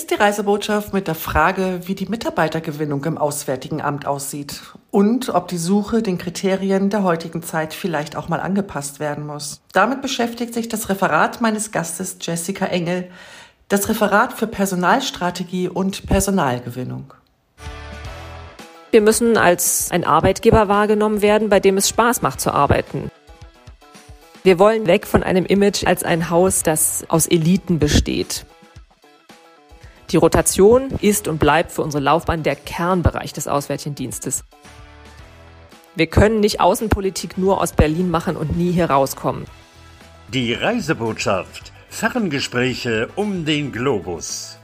ist die Reisebotschaft mit der Frage, wie die Mitarbeitergewinnung im Auswärtigen Amt aussieht und ob die Suche den Kriterien der heutigen Zeit vielleicht auch mal angepasst werden muss. Damit beschäftigt sich das Referat meines Gastes Jessica Engel, das Referat für Personalstrategie und Personalgewinnung. Wir müssen als ein Arbeitgeber wahrgenommen werden, bei dem es Spaß macht zu arbeiten. Wir wollen weg von einem Image als ein Haus, das aus Eliten besteht. Die Rotation ist und bleibt für unsere Laufbahn der Kernbereich des Auswärtigen Dienstes. Wir können nicht Außenpolitik nur aus Berlin machen und nie hier rauskommen. Die Reisebotschaft. Ferngespräche um den Globus.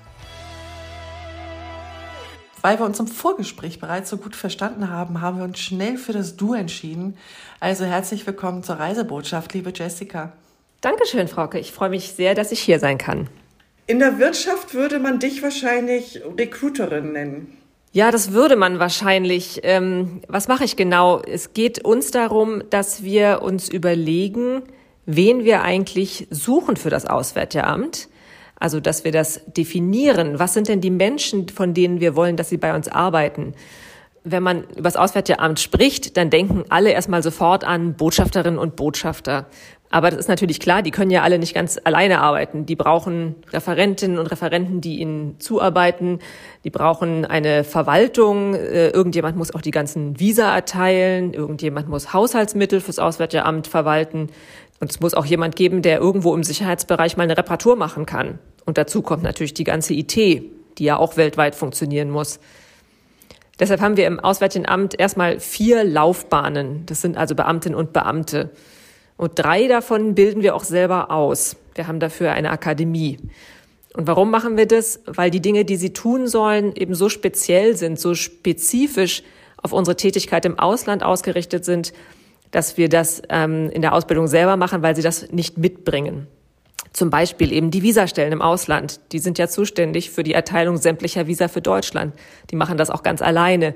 Weil wir uns im Vorgespräch bereits so gut verstanden haben, haben wir uns schnell für das Du entschieden. Also herzlich willkommen zur Reisebotschaft, liebe Jessica. Dankeschön, Frauke. Ich freue mich sehr, dass ich hier sein kann. In der Wirtschaft würde man dich wahrscheinlich Recruiterin nennen. Ja, das würde man wahrscheinlich. Ähm, was mache ich genau? Es geht uns darum, dass wir uns überlegen, wen wir eigentlich suchen für das Auswärtige Amt. Also, dass wir das definieren. Was sind denn die Menschen, von denen wir wollen, dass sie bei uns arbeiten? Wenn man über das Auswärtige Amt spricht, dann denken alle erstmal sofort an Botschafterinnen und Botschafter. Aber das ist natürlich klar, die können ja alle nicht ganz alleine arbeiten. Die brauchen Referentinnen und Referenten, die ihnen zuarbeiten. Die brauchen eine Verwaltung. Äh, irgendjemand muss auch die ganzen Visa erteilen. Irgendjemand muss Haushaltsmittel fürs Auswärtige Amt verwalten. Und es muss auch jemand geben, der irgendwo im Sicherheitsbereich mal eine Reparatur machen kann. Und dazu kommt natürlich die ganze IT, die ja auch weltweit funktionieren muss. Deshalb haben wir im Auswärtigen Amt erstmal vier Laufbahnen. Das sind also Beamtinnen und Beamte. Und drei davon bilden wir auch selber aus. Wir haben dafür eine Akademie. Und warum machen wir das? Weil die Dinge, die sie tun sollen, eben so speziell sind, so spezifisch auf unsere Tätigkeit im Ausland ausgerichtet sind, dass wir das ähm, in der Ausbildung selber machen, weil sie das nicht mitbringen. Zum Beispiel eben die Visastellen im Ausland. Die sind ja zuständig für die Erteilung sämtlicher Visa für Deutschland. Die machen das auch ganz alleine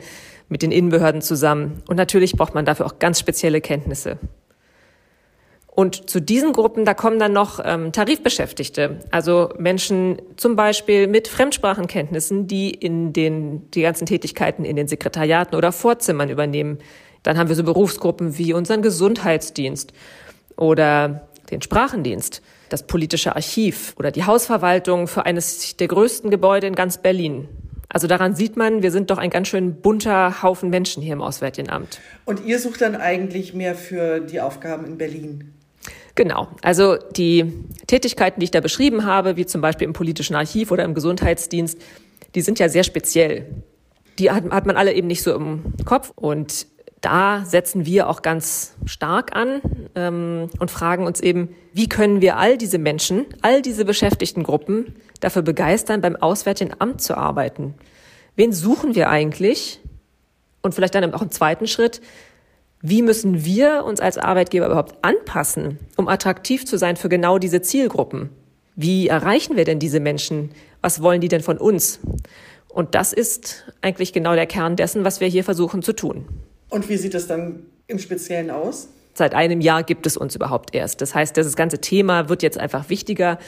mit den Innenbehörden zusammen. Und natürlich braucht man dafür auch ganz spezielle Kenntnisse. Und zu diesen Gruppen, da kommen dann noch ähm, Tarifbeschäftigte, also Menschen zum Beispiel mit Fremdsprachenkenntnissen, die in den, die ganzen Tätigkeiten in den Sekretariaten oder Vorzimmern übernehmen. Dann haben wir so Berufsgruppen wie unseren Gesundheitsdienst oder den Sprachendienst, das politische Archiv oder die Hausverwaltung für eines der größten Gebäude in ganz Berlin. Also daran sieht man, wir sind doch ein ganz schön bunter Haufen Menschen hier im Auswärtigen Amt. Und ihr sucht dann eigentlich mehr für die Aufgaben in Berlin? Genau. Also die Tätigkeiten, die ich da beschrieben habe, wie zum Beispiel im politischen Archiv oder im Gesundheitsdienst, die sind ja sehr speziell. Die hat, hat man alle eben nicht so im Kopf. Und da setzen wir auch ganz stark an ähm, und fragen uns eben, wie können wir all diese Menschen, all diese beschäftigten Gruppen dafür begeistern, beim Auswärtigen Amt zu arbeiten? Wen suchen wir eigentlich? Und vielleicht dann auch im zweiten Schritt, wie müssen wir uns als Arbeitgeber überhaupt anpassen, um attraktiv zu sein für genau diese Zielgruppen? Wie erreichen wir denn diese Menschen? Was wollen die denn von uns? Und das ist eigentlich genau der Kern dessen, was wir hier versuchen zu tun. Und wie sieht es dann im Speziellen aus? Seit einem Jahr gibt es uns überhaupt erst. Das heißt, das ganze Thema wird jetzt einfach wichtiger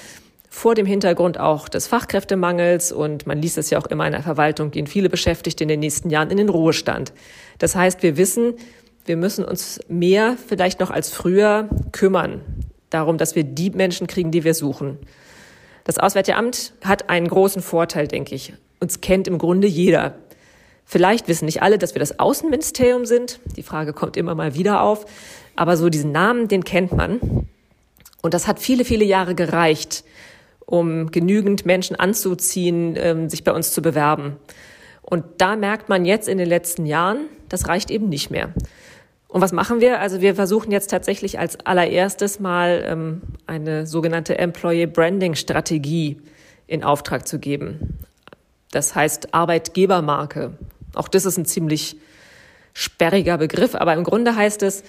vor dem Hintergrund auch des Fachkräftemangels und man liest es ja auch immer in der Verwaltung, gehen viele Beschäftigte in den nächsten Jahren in den Ruhestand. Das heißt, wir wissen, wir müssen uns mehr vielleicht noch als früher kümmern darum, dass wir die Menschen kriegen, die wir suchen. Das Auswärtige Amt hat einen großen Vorteil, denke ich. Uns kennt im Grunde jeder. Vielleicht wissen nicht alle, dass wir das Außenministerium sind. Die Frage kommt immer mal wieder auf. Aber so diesen Namen, den kennt man. Und das hat viele, viele Jahre gereicht, um genügend Menschen anzuziehen, ähm, sich bei uns zu bewerben. Und da merkt man jetzt in den letzten Jahren, das reicht eben nicht mehr. Und was machen wir? Also wir versuchen jetzt tatsächlich als allererstes mal ähm, eine sogenannte Employee Branding Strategie in Auftrag zu geben. Das heißt Arbeitgebermarke. Auch das ist ein ziemlich sperriger Begriff, aber im Grunde heißt es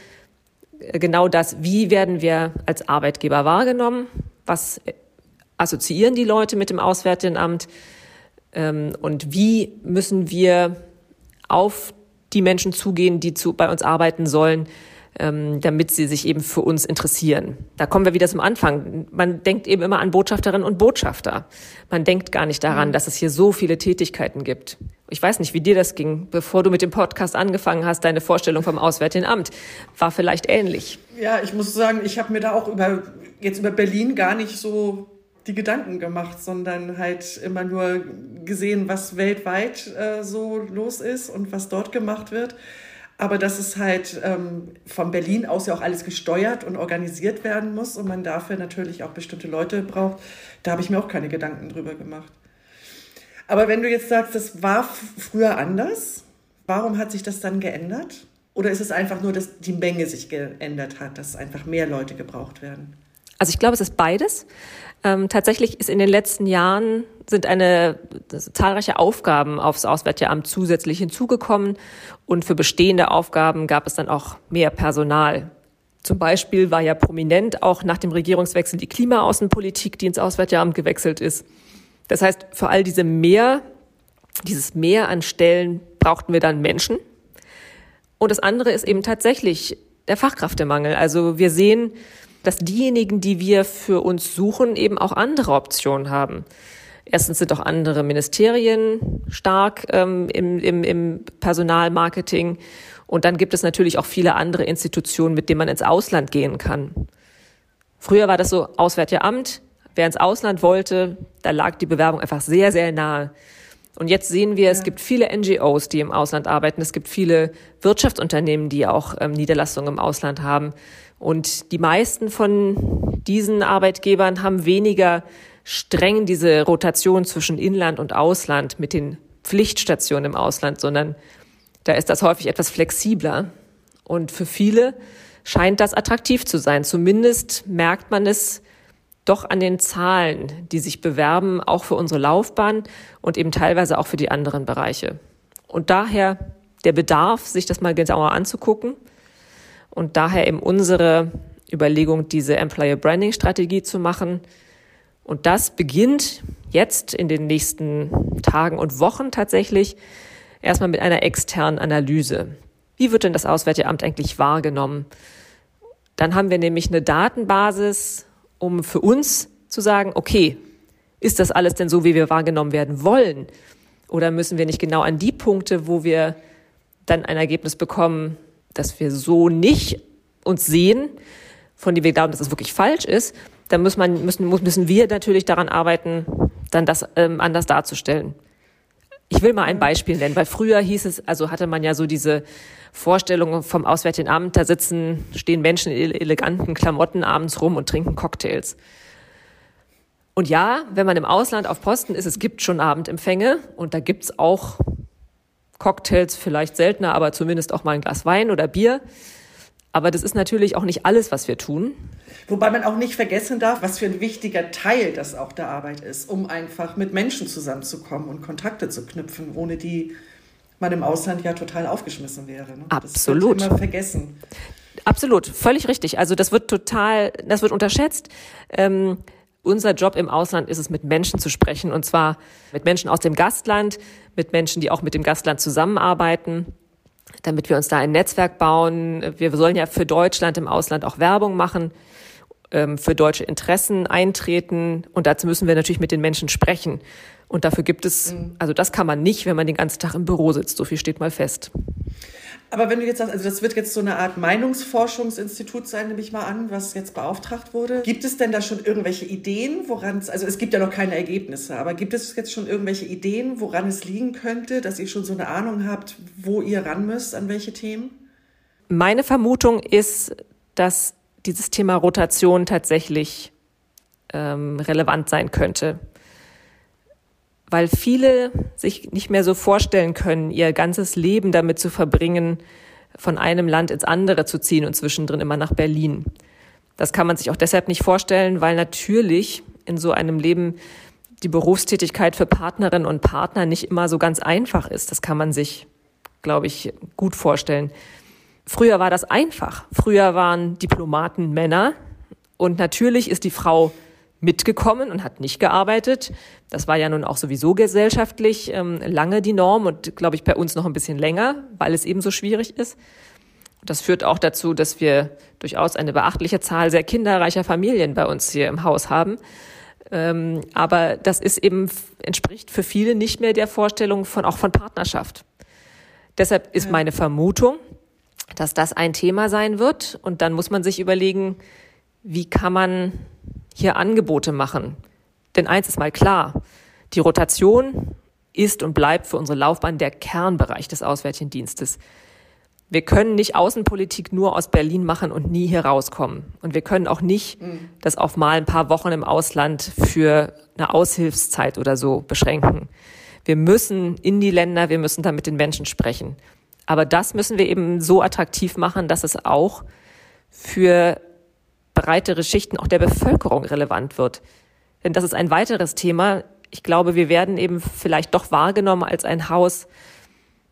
äh, genau das, wie werden wir als Arbeitgeber wahrgenommen, was assoziieren die Leute mit dem Auswärtigen Amt ähm, und wie müssen wir auf die Menschen zugehen, die zu, bei uns arbeiten sollen, ähm, damit sie sich eben für uns interessieren. Da kommen wir wieder zum Anfang. Man denkt eben immer an Botschafterinnen und Botschafter. Man denkt gar nicht daran, mhm. dass es hier so viele Tätigkeiten gibt. Ich weiß nicht, wie dir das ging, bevor du mit dem Podcast angefangen hast. Deine Vorstellung vom Auswärtigen Amt war vielleicht ähnlich. Ja, ich muss sagen, ich habe mir da auch über jetzt über Berlin gar nicht so die Gedanken gemacht, sondern halt immer nur gesehen, was weltweit äh, so los ist und was dort gemacht wird. Aber dass es halt ähm, von Berlin aus ja auch alles gesteuert und organisiert werden muss und man dafür natürlich auch bestimmte Leute braucht, da habe ich mir auch keine Gedanken drüber gemacht. Aber wenn du jetzt sagst, das war früher anders, warum hat sich das dann geändert? Oder ist es einfach nur, dass die Menge sich geändert hat, dass einfach mehr Leute gebraucht werden? Also ich glaube, es ist beides. Ähm, tatsächlich ist in den letzten Jahren sind eine zahlreiche Aufgaben aufs Auswärtige Amt zusätzlich hinzugekommen und für bestehende Aufgaben gab es dann auch mehr Personal. Zum Beispiel war ja prominent auch nach dem Regierungswechsel die Klimaaußenpolitik, die ins Auswärtige Amt gewechselt ist. Das heißt, für all diese mehr, dieses Mehr an Stellen brauchten wir dann Menschen. Und das andere ist eben tatsächlich der Fachkräftemangel. Also wir sehen, dass diejenigen, die wir für uns suchen, eben auch andere Optionen haben. Erstens sind auch andere Ministerien stark ähm, im, im, im Personalmarketing. Und dann gibt es natürlich auch viele andere Institutionen, mit denen man ins Ausland gehen kann. Früher war das so Auswärtige Amt. Wer ins Ausland wollte, da lag die Bewerbung einfach sehr, sehr nahe. Und jetzt sehen wir, ja. es gibt viele NGOs, die im Ausland arbeiten. Es gibt viele Wirtschaftsunternehmen, die auch ähm, Niederlassungen im Ausland haben. Und die meisten von diesen Arbeitgebern haben weniger streng diese Rotation zwischen Inland und Ausland mit den Pflichtstationen im Ausland, sondern da ist das häufig etwas flexibler. Und für viele scheint das attraktiv zu sein. Zumindest merkt man es doch an den Zahlen, die sich bewerben, auch für unsere Laufbahn und eben teilweise auch für die anderen Bereiche. Und daher der Bedarf, sich das mal genauer anzugucken und daher eben unsere Überlegung, diese Employer Branding Strategie zu machen, und das beginnt jetzt in den nächsten Tagen und Wochen tatsächlich erstmal mit einer externen Analyse. Wie wird denn das Auswärtige Amt eigentlich wahrgenommen? Dann haben wir nämlich eine Datenbasis, um für uns zu sagen, okay, ist das alles denn so, wie wir wahrgenommen werden wollen? Oder müssen wir nicht genau an die Punkte, wo wir dann ein Ergebnis bekommen, dass wir so nicht uns sehen, von dem wir glauben, dass es wirklich falsch ist, dann muss man, müssen, müssen wir natürlich daran arbeiten, dann das ähm, anders darzustellen. Ich will mal ein Beispiel nennen, weil früher hieß es, also hatte man ja so diese Vorstellung vom Auswärtigen Amt, da sitzen, stehen Menschen in eleganten Klamotten abends rum und trinken Cocktails. Und ja, wenn man im Ausland auf Posten ist, es gibt schon Abendempfänge und da gibt's auch Cocktails, vielleicht seltener, aber zumindest auch mal ein Glas Wein oder Bier. Aber das ist natürlich auch nicht alles, was wir tun. Wobei man auch nicht vergessen darf, was für ein wichtiger Teil das auch der Arbeit ist, um einfach mit Menschen zusammenzukommen und Kontakte zu knüpfen, ohne die man im Ausland ja total aufgeschmissen wäre. Ne? Absolut. Das wird immer vergessen. Absolut, völlig richtig. Also das wird total, das wird unterschätzt. Ähm, unser Job im Ausland ist es, mit Menschen zu sprechen, und zwar mit Menschen aus dem Gastland, mit Menschen, die auch mit dem Gastland zusammenarbeiten damit wir uns da ein Netzwerk bauen. Wir sollen ja für Deutschland im Ausland auch Werbung machen, ähm, für deutsche Interessen eintreten und dazu müssen wir natürlich mit den Menschen sprechen. Und dafür gibt es, mhm. also das kann man nicht, wenn man den ganzen Tag im Büro sitzt. So viel steht mal fest. Aber wenn du jetzt sagst, also das wird jetzt so eine Art Meinungsforschungsinstitut sein, nehme ich mal an, was jetzt beauftragt wurde. Gibt es denn da schon irgendwelche Ideen, woran es, also es gibt ja noch keine Ergebnisse, aber gibt es jetzt schon irgendwelche Ideen, woran es liegen könnte, dass ihr schon so eine Ahnung habt, wo ihr ran müsst, an welche Themen? Meine Vermutung ist, dass dieses Thema Rotation tatsächlich ähm, relevant sein könnte weil viele sich nicht mehr so vorstellen können, ihr ganzes Leben damit zu verbringen, von einem Land ins andere zu ziehen und zwischendrin immer nach Berlin. Das kann man sich auch deshalb nicht vorstellen, weil natürlich in so einem Leben die Berufstätigkeit für Partnerinnen und Partner nicht immer so ganz einfach ist. Das kann man sich, glaube ich, gut vorstellen. Früher war das einfach. Früher waren Diplomaten Männer und natürlich ist die Frau mitgekommen und hat nicht gearbeitet. Das war ja nun auch sowieso gesellschaftlich ähm, lange die Norm und glaube ich bei uns noch ein bisschen länger, weil es eben so schwierig ist. Das führt auch dazu, dass wir durchaus eine beachtliche Zahl sehr kinderreicher Familien bei uns hier im Haus haben. Ähm, aber das ist eben, entspricht für viele nicht mehr der Vorstellung von, auch von Partnerschaft. Deshalb ist meine Vermutung, dass das ein Thema sein wird. Und dann muss man sich überlegen, wie kann man hier Angebote machen? Denn eins ist mal klar, die Rotation ist und bleibt für unsere Laufbahn der Kernbereich des Auswärtigen Dienstes. Wir können nicht Außenpolitik nur aus Berlin machen und nie hier rauskommen. Und wir können auch nicht mhm. das auf mal ein paar Wochen im Ausland für eine Aushilfszeit oder so beschränken. Wir müssen in die Länder, wir müssen da mit den Menschen sprechen. Aber das müssen wir eben so attraktiv machen, dass es auch für breitere Schichten auch der Bevölkerung relevant wird. Denn das ist ein weiteres Thema. Ich glaube, wir werden eben vielleicht doch wahrgenommen als ein Haus,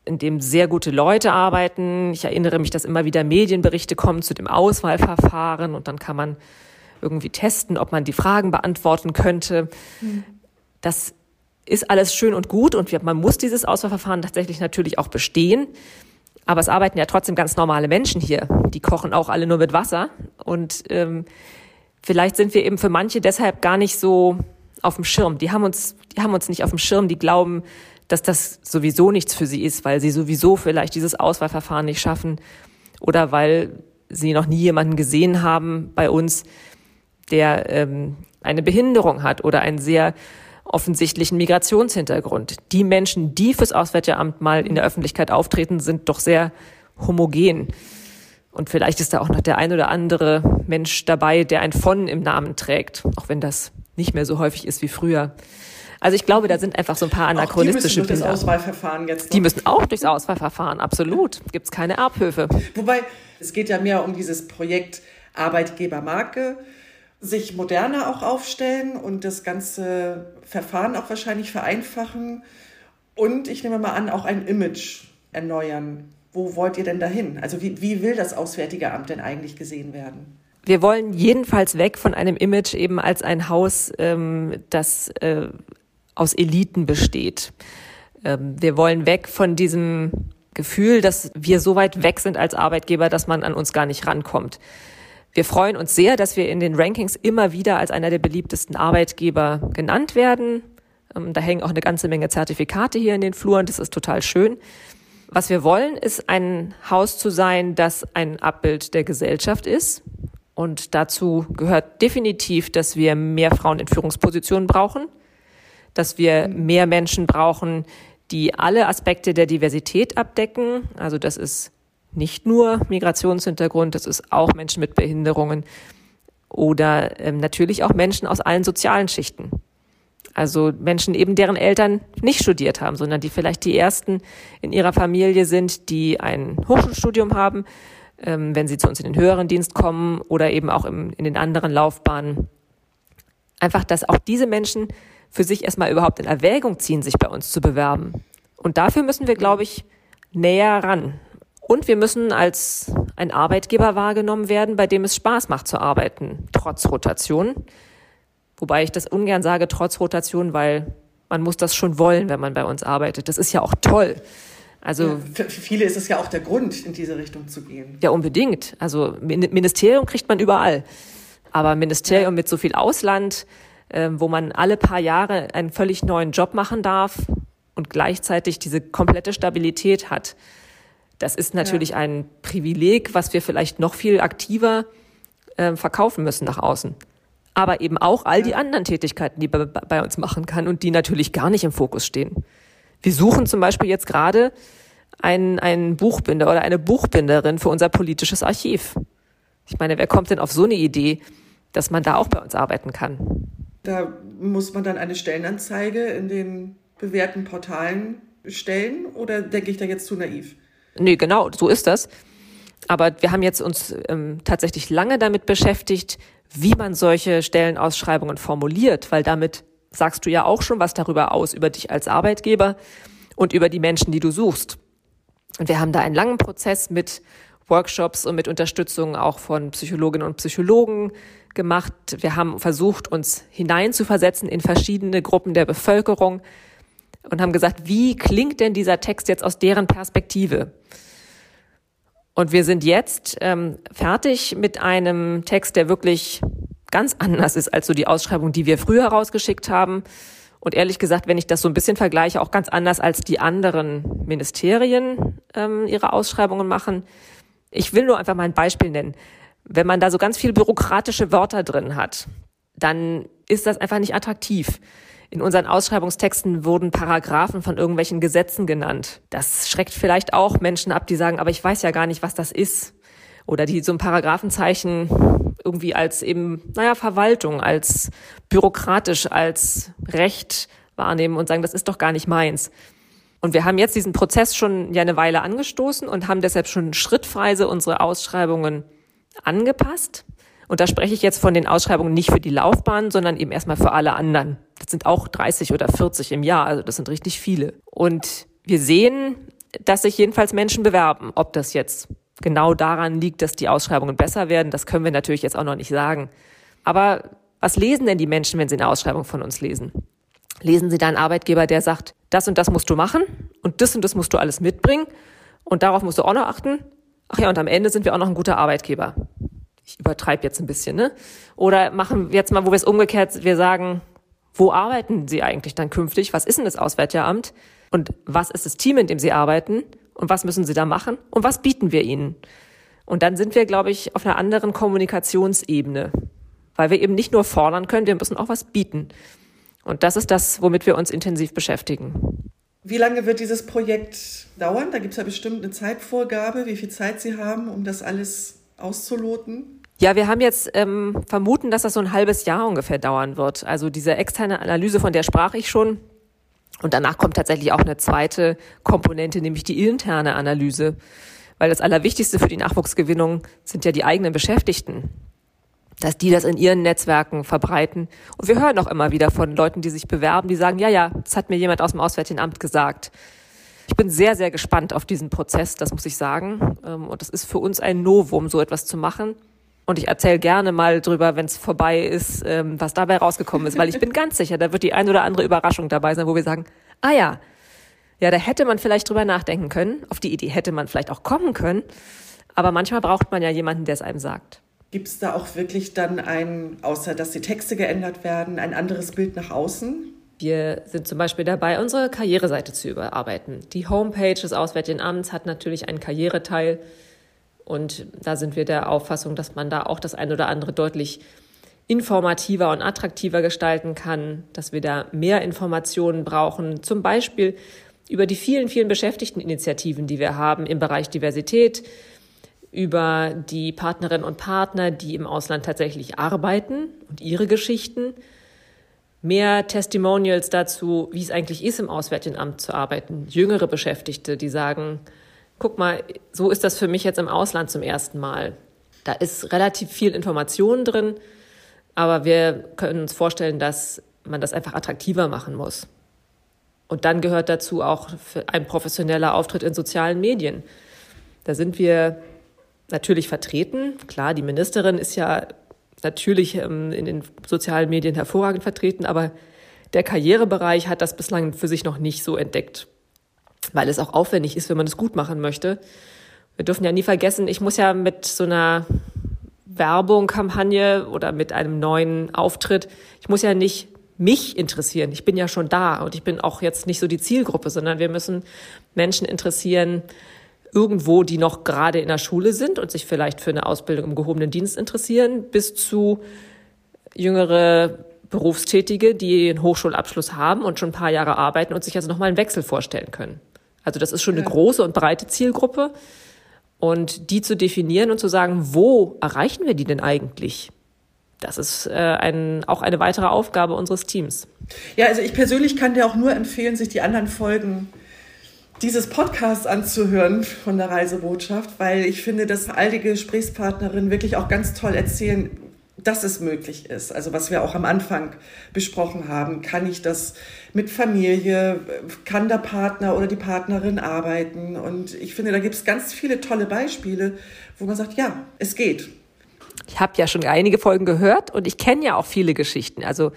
in dem sehr gute Leute arbeiten. Ich erinnere mich, dass immer wieder Medienberichte kommen zu dem Auswahlverfahren und dann kann man irgendwie testen, ob man die Fragen beantworten könnte. Mhm. Das ist alles schön und gut und man muss dieses Auswahlverfahren tatsächlich natürlich auch bestehen. Aber es arbeiten ja trotzdem ganz normale Menschen hier. Die kochen auch alle nur mit Wasser. Und ähm, vielleicht sind wir eben für manche deshalb gar nicht so auf dem Schirm. Die haben uns, die haben uns nicht auf dem Schirm. Die glauben, dass das sowieso nichts für sie ist, weil sie sowieso vielleicht dieses Auswahlverfahren nicht schaffen oder weil sie noch nie jemanden gesehen haben bei uns, der ähm, eine Behinderung hat oder einen sehr offensichtlichen Migrationshintergrund. Die Menschen, die fürs Auswärtige Amt mal in der Öffentlichkeit auftreten, sind doch sehr homogen. Und vielleicht ist da auch noch der ein oder andere Mensch dabei, der ein von im Namen trägt, auch wenn das nicht mehr so häufig ist wie früher. Also ich glaube, da sind einfach so ein paar anachronistische auch die müssen durch das Auswahlverfahren jetzt. Noch. Die müssen auch durchs Auswahlverfahren, absolut. Gibt es keine Erbhöfe. Wobei, es geht ja mehr um dieses Projekt Arbeitgebermarke sich moderner auch aufstellen und das ganze Verfahren auch wahrscheinlich vereinfachen und ich nehme mal an, auch ein Image erneuern. Wo wollt ihr denn dahin? Also wie, wie will das Auswärtige Amt denn eigentlich gesehen werden? Wir wollen jedenfalls weg von einem Image eben als ein Haus, ähm, das äh, aus Eliten besteht. Ähm, wir wollen weg von diesem Gefühl, dass wir so weit weg sind als Arbeitgeber, dass man an uns gar nicht rankommt. Wir freuen uns sehr, dass wir in den Rankings immer wieder als einer der beliebtesten Arbeitgeber genannt werden. Ähm, da hängen auch eine ganze Menge Zertifikate hier in den Fluren. Das ist total schön. Was wir wollen, ist ein Haus zu sein, das ein Abbild der Gesellschaft ist. Und dazu gehört definitiv, dass wir mehr Frauen in Führungspositionen brauchen, dass wir mehr Menschen brauchen, die alle Aspekte der Diversität abdecken. Also das ist nicht nur Migrationshintergrund, das ist auch Menschen mit Behinderungen oder ähm, natürlich auch Menschen aus allen sozialen Schichten. Also Menschen eben, deren Eltern nicht studiert haben, sondern die vielleicht die ersten in ihrer Familie sind, die ein Hochschulstudium haben, ähm, wenn sie zu uns in den höheren Dienst kommen oder eben auch im, in den anderen Laufbahnen. Einfach, dass auch diese Menschen für sich erstmal überhaupt in Erwägung ziehen, sich bei uns zu bewerben. Und dafür müssen wir, glaube ich, näher ran. Und wir müssen als ein Arbeitgeber wahrgenommen werden, bei dem es Spaß macht zu arbeiten, trotz Rotation. Wobei ich das ungern sage, trotz Rotation, weil man muss das schon wollen, wenn man bei uns arbeitet. Das ist ja auch toll. Also ja, für viele ist es ja auch der Grund, in diese Richtung zu gehen. Ja, unbedingt. Also Ministerium kriegt man überall. Aber Ministerium ja. mit so viel Ausland, äh, wo man alle paar Jahre einen völlig neuen Job machen darf und gleichzeitig diese komplette Stabilität hat, das ist natürlich ja. ein Privileg, was wir vielleicht noch viel aktiver äh, verkaufen müssen nach außen. Aber eben auch all die anderen Tätigkeiten, die man bei uns machen kann und die natürlich gar nicht im Fokus stehen. Wir suchen zum Beispiel jetzt gerade einen, einen Buchbinder oder eine Buchbinderin für unser politisches Archiv. Ich meine, wer kommt denn auf so eine Idee, dass man da auch bei uns arbeiten kann? Da muss man dann eine Stellenanzeige in den bewährten Portalen stellen oder denke ich da jetzt zu naiv? Nee, genau, so ist das. Aber wir haben jetzt uns ähm, tatsächlich lange damit beschäftigt, wie man solche Stellenausschreibungen formuliert, weil damit sagst du ja auch schon was darüber aus, über dich als Arbeitgeber und über die Menschen, die du suchst. Und wir haben da einen langen Prozess mit Workshops und mit Unterstützung auch von Psychologinnen und Psychologen gemacht. Wir haben versucht, uns hineinzuversetzen in verschiedene Gruppen der Bevölkerung, und haben gesagt, wie klingt denn dieser Text jetzt aus deren Perspektive? Und wir sind jetzt ähm, fertig mit einem Text, der wirklich ganz anders ist als so die Ausschreibung, die wir früher rausgeschickt haben. Und ehrlich gesagt, wenn ich das so ein bisschen vergleiche, auch ganz anders als die anderen Ministerien ähm, ihre Ausschreibungen machen. Ich will nur einfach mal ein Beispiel nennen. Wenn man da so ganz viel bürokratische Wörter drin hat, dann ist das einfach nicht attraktiv. In unseren Ausschreibungstexten wurden Paragraphen von irgendwelchen Gesetzen genannt. Das schreckt vielleicht auch Menschen ab, die sagen, aber ich weiß ja gar nicht, was das ist. Oder die so ein Paragraphenzeichen irgendwie als eben, naja, Verwaltung, als bürokratisch, als Recht wahrnehmen und sagen, das ist doch gar nicht meins. Und wir haben jetzt diesen Prozess schon ja eine Weile angestoßen und haben deshalb schon schrittweise unsere Ausschreibungen angepasst. Und da spreche ich jetzt von den Ausschreibungen nicht für die Laufbahn, sondern eben erstmal für alle anderen. Das sind auch 30 oder 40 im Jahr, also das sind richtig viele. Und wir sehen, dass sich jedenfalls Menschen bewerben. Ob das jetzt genau daran liegt, dass die Ausschreibungen besser werden, das können wir natürlich jetzt auch noch nicht sagen. Aber was lesen denn die Menschen, wenn sie eine Ausschreibung von uns lesen? Lesen sie da einen Arbeitgeber, der sagt, das und das musst du machen und das und das musst du alles mitbringen und darauf musst du auch noch achten? Ach ja, und am Ende sind wir auch noch ein guter Arbeitgeber. Ich übertreibe jetzt ein bisschen, ne? Oder machen wir jetzt mal, wo wir es umgekehrt, wir sagen, wo arbeiten Sie eigentlich dann künftig? Was ist denn das Auswärtige Amt? Und was ist das Team, in dem Sie arbeiten? Und was müssen Sie da machen? Und was bieten wir Ihnen? Und dann sind wir, glaube ich, auf einer anderen Kommunikationsebene, weil wir eben nicht nur fordern können, wir müssen auch was bieten. Und das ist das, womit wir uns intensiv beschäftigen. Wie lange wird dieses Projekt dauern? Da gibt es ja bestimmt eine Zeitvorgabe, wie viel Zeit Sie haben, um das alles auszuloten. Ja, wir haben jetzt ähm, vermuten, dass das so ein halbes Jahr ungefähr dauern wird. Also diese externe Analyse, von der sprach ich schon. Und danach kommt tatsächlich auch eine zweite Komponente, nämlich die interne Analyse. Weil das Allerwichtigste für die Nachwuchsgewinnung sind ja die eigenen Beschäftigten dass die das in ihren Netzwerken verbreiten. Und wir hören auch immer wieder von Leuten, die sich bewerben, die sagen, ja, ja, das hat mir jemand aus dem Auswärtigen Amt gesagt. Ich bin sehr, sehr gespannt auf diesen Prozess, das muss ich sagen. Ähm, und das ist für uns ein Novum, so etwas zu machen. Und ich erzähle gerne mal drüber, wenn es vorbei ist, ähm, was dabei rausgekommen ist, weil ich bin ganz sicher, da wird die ein oder andere Überraschung dabei sein, wo wir sagen, ah ja, ja, da hätte man vielleicht drüber nachdenken können. Auf die Idee hätte man vielleicht auch kommen können. Aber manchmal braucht man ja jemanden, der es einem sagt. Gibt es da auch wirklich dann ein, außer dass die Texte geändert werden, ein anderes Bild nach außen? Wir sind zum Beispiel dabei, unsere Karriereseite zu überarbeiten. Die Homepage des Auswärtigen Amts hat natürlich einen Karriereteil. Und da sind wir der Auffassung, dass man da auch das eine oder andere deutlich informativer und attraktiver gestalten kann, dass wir da mehr Informationen brauchen, zum Beispiel über die vielen, vielen Beschäftigteninitiativen, die wir haben im Bereich Diversität, über die Partnerinnen und Partner, die im Ausland tatsächlich arbeiten und ihre Geschichten. Mehr Testimonials dazu, wie es eigentlich ist, im Auswärtigen Amt zu arbeiten. Jüngere Beschäftigte, die sagen, guck mal, so ist das für mich jetzt im Ausland zum ersten Mal. Da ist relativ viel Information drin, aber wir können uns vorstellen, dass man das einfach attraktiver machen muss. Und dann gehört dazu auch ein professioneller Auftritt in sozialen Medien. Da sind wir natürlich vertreten. Klar, die Ministerin ist ja natürlich ähm, in den sozialen Medien hervorragend vertreten, aber der Karrierebereich hat das bislang für sich noch nicht so entdeckt, weil es auch aufwendig ist, wenn man es gut machen möchte. Wir dürfen ja nie vergessen, ich muss ja mit so einer Werbung, Kampagne oder mit einem neuen Auftritt, ich muss ja nicht mich interessieren. Ich bin ja schon da und ich bin auch jetzt nicht so die Zielgruppe, sondern wir müssen Menschen interessieren, irgendwo, die noch gerade in der Schule sind und sich vielleicht für eine Ausbildung im gehobenen Dienst interessieren, bis zu jüngere Berufstätige, die einen Hochschulabschluss haben und schon ein paar Jahre arbeiten und sich also nochmal einen Wechsel vorstellen können. Also das ist schon eine große und breite Zielgruppe. Und die zu definieren und zu sagen, wo erreichen wir die denn eigentlich? Das ist äh, ein, auch eine weitere Aufgabe unseres Teams. Ja, also ich persönlich kann dir auch nur empfehlen, sich die anderen Folgen dieses Podcast anzuhören von der Reisebotschaft, weil ich finde, dass all die Gesprächspartnerinnen wirklich auch ganz toll erzählen, dass es möglich ist. Also was wir auch am Anfang besprochen haben. Kann ich das mit Familie? Kann der Partner oder die Partnerin arbeiten? Und ich finde, da gibt es ganz viele tolle Beispiele, wo man sagt, ja, es geht. Ich habe ja schon einige Folgen gehört und ich kenne ja auch viele Geschichten. Also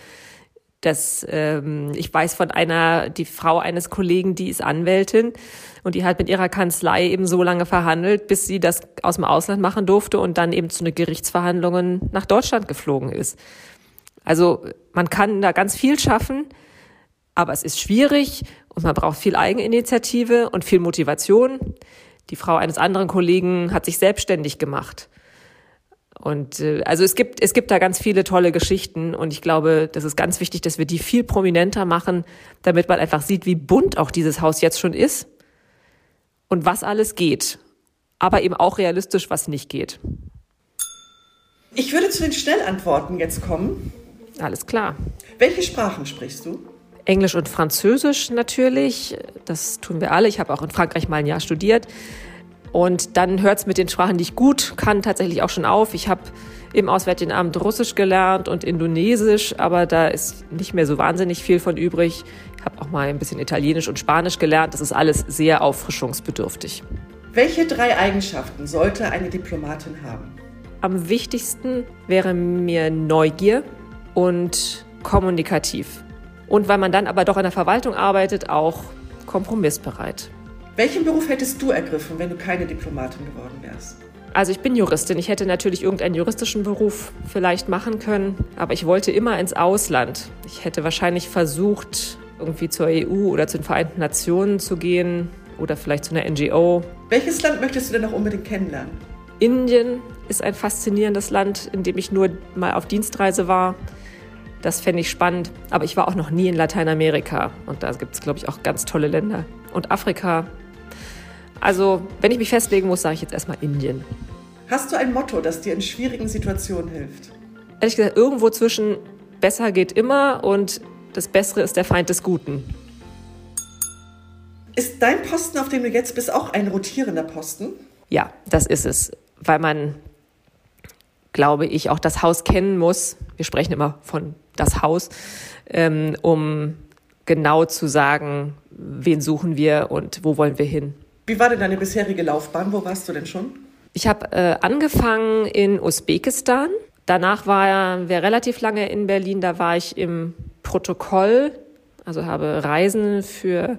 Das, ähm, ich weiß von einer, die Frau eines Kollegen, die ist Anwältin und die hat mit ihrer Kanzlei eben so lange verhandelt, bis sie das aus dem Ausland machen durfte und dann eben zu den Gerichtsverhandlungen nach Deutschland geflogen ist. Also man kann da ganz viel schaffen, aber es ist schwierig und man braucht viel Eigeninitiative und viel Motivation. Die Frau eines anderen Kollegen hat sich selbstständig gemacht. Und äh, also es gibt, es gibt da ganz viele tolle Geschichten und ich glaube, das ist ganz wichtig, dass wir die viel prominenter machen, damit man einfach sieht, wie bunt auch dieses Haus jetzt schon ist und was alles geht. Aber eben auch realistisch, was nicht geht. Ich würde zu den Schnellantworten jetzt kommen. Alles klar. Welche Sprachen sprichst du? Englisch und Französisch natürlich. Das tun wir alle. Ich habe auch in Frankreich mal ein Jahr studiert. Und dann hört es mit den Sprachen, die ich gut kann, tatsächlich auch schon auf. Ich habe im Auswärtigen Amt Russisch gelernt und Indonesisch, aber da ist nicht mehr so wahnsinnig viel von übrig. Ich habe auch mal ein bisschen Italienisch und Spanisch gelernt. Das ist alles sehr auffrischungsbedürftig. Welche drei Eigenschaften sollte eine Diplomatin haben? Am wichtigsten wäre mir Neugier und kommunikativ. Und weil man dann aber doch in der Verwaltung arbeitet, auch kompromissbereit. Welchen Beruf hättest du ergriffen, wenn du keine Diplomatin geworden wärst? Also ich bin Juristin. Ich hätte natürlich irgendeinen juristischen Beruf vielleicht machen können, aber ich wollte immer ins Ausland. Ich hätte wahrscheinlich versucht, irgendwie zur EU oder zu den Vereinten Nationen zu gehen oder vielleicht zu einer NGO. Welches Land möchtest du denn noch unbedingt kennenlernen? Indien ist ein faszinierendes Land, in dem ich nur mal auf Dienstreise war. Das fände ich spannend. Aber ich war auch noch nie in Lateinamerika. Und da gibt es, glaube ich, auch ganz tolle Länder. Und Afrika also, wenn ich mich festlegen muss, sage ich jetzt erstmal Indien. Hast du ein Motto, das dir in schwierigen Situationen hilft? Ehrlich gesagt, irgendwo zwischen besser geht immer und das Bessere ist der Feind des Guten. Ist dein Posten, auf dem du jetzt bist, auch ein rotierender Posten? Ja, das ist es, weil man, glaube ich, auch das Haus kennen muss. Wir sprechen immer von das Haus, ähm, um genau zu sagen, wen suchen wir und wo wollen wir hin. Wie war denn deine bisherige Laufbahn? Wo warst du denn schon? Ich habe äh, angefangen in Usbekistan. Danach war wir relativ lange in Berlin. Da war ich im Protokoll, also habe Reisen für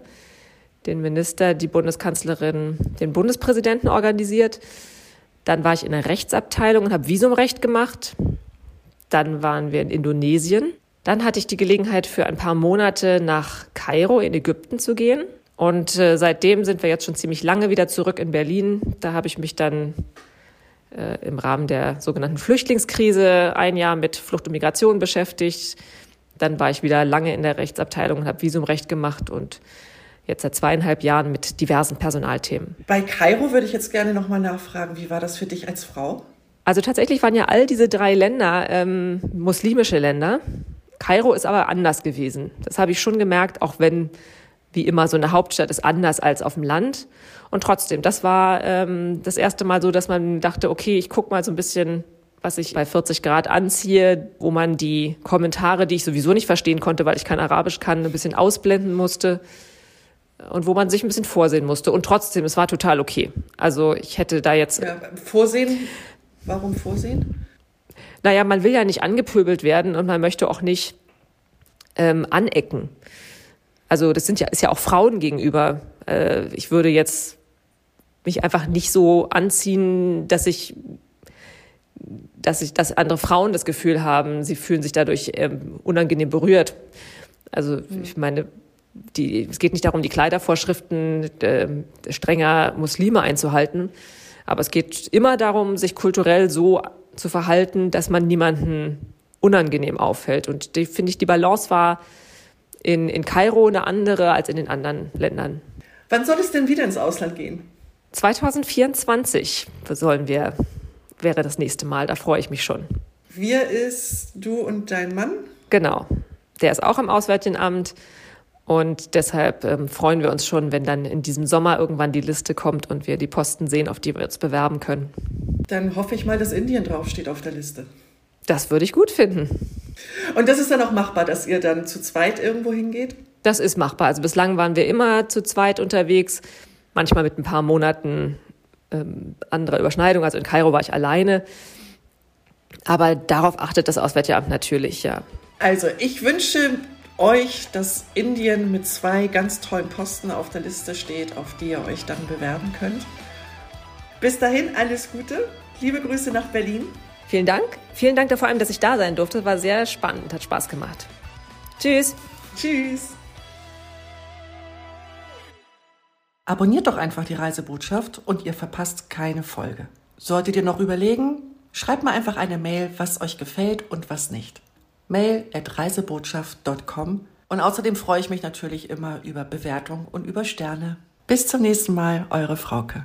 den Minister, die Bundeskanzlerin, den Bundespräsidenten organisiert. Dann war ich in der Rechtsabteilung und habe Visumrecht gemacht. Dann waren wir in Indonesien. Dann hatte ich die Gelegenheit, für ein paar Monate nach Kairo in Ägypten zu gehen. Und äh, seitdem sind wir jetzt schon ziemlich lange wieder zurück in Berlin. Da habe ich mich dann äh, im Rahmen der sogenannten Flüchtlingskrise ein Jahr mit Flucht und Migration beschäftigt. Dann war ich wieder lange in der Rechtsabteilung und habe Visumrecht gemacht und jetzt seit zweieinhalb Jahren mit diversen Personalthemen. Bei Kairo würde ich jetzt gerne nochmal nachfragen, wie war das für dich als Frau? Also tatsächlich waren ja all diese drei Länder ähm, muslimische Länder. Kairo ist aber anders gewesen. Das habe ich schon gemerkt, auch wenn wie immer, so eine Hauptstadt ist anders als auf dem Land. Und trotzdem, das war ähm, das erste Mal so, dass man dachte, okay, ich guck mal so ein bisschen, was ich bei 40 Grad anziehe, wo man die Kommentare, die ich sowieso nicht verstehen konnte, weil ich kein Arabisch kann, ein bisschen ausblenden musste und wo man sich ein bisschen vorsehen musste. Und trotzdem, es war total okay. Also ich hätte da jetzt. Ja, vorsehen? Warum vorsehen? Naja, man will ja nicht angepöbelt werden und man möchte auch nicht ähm, anecken. Also das sind ja, ist ja auch Frauen gegenüber. Äh, ich würde jetzt mich einfach nicht so anziehen, dass ich, dass ich, dass andere Frauen das Gefühl haben, sie fühlen sich dadurch ähm, unangenehm berührt. Also ich meine, die, es geht nicht darum, die Kleidervorschriften äh, strenger Muslime einzuhalten, aber es geht immer darum, sich kulturell so zu verhalten, dass man niemanden unangenehm auffällt. Und die, finde ich, die Balance war in, in Kairo eine andere als in den anderen Ländern. Wann soll es denn wieder ins Ausland gehen? 2024 sollen wir, wäre das nächste Mal. Da freue ich mich schon. Wir ist du und dein Mann? Genau. Der ist auch im Auswärtigen Amt. Und deshalb ähm, freuen wir uns schon, wenn dann in diesem Sommer irgendwann die Liste kommt und wir die Posten sehen, auf die wir uns bewerben können. Dann hoffe ich mal, dass Indien draufsteht auf der Liste. Das würde ich gut finden. Und das ist dann auch machbar, dass ihr dann zu zweit irgendwo hingeht? Das ist machbar. Also bislang waren wir immer zu zweit unterwegs, manchmal mit ein paar Monaten ähm, anderer Überschneidung. Also in Kairo war ich alleine. Aber darauf achtet das Auswärtige Amt natürlich, ja. Also ich wünsche euch, dass Indien mit zwei ganz tollen Posten auf der Liste steht, auf die ihr euch dann bewerben könnt. Bis dahin alles Gute. Liebe Grüße nach Berlin. Vielen Dank. Vielen Dank vor allem, dass ich da sein durfte. War sehr spannend, hat Spaß gemacht. Tschüss. Tschüss. Abonniert doch einfach die Reisebotschaft und ihr verpasst keine Folge. Solltet ihr noch überlegen, schreibt mal einfach eine Mail, was euch gefällt und was nicht. Mail at reisebotschaft.com und außerdem freue ich mich natürlich immer über Bewertung und über Sterne. Bis zum nächsten Mal, eure Frauke.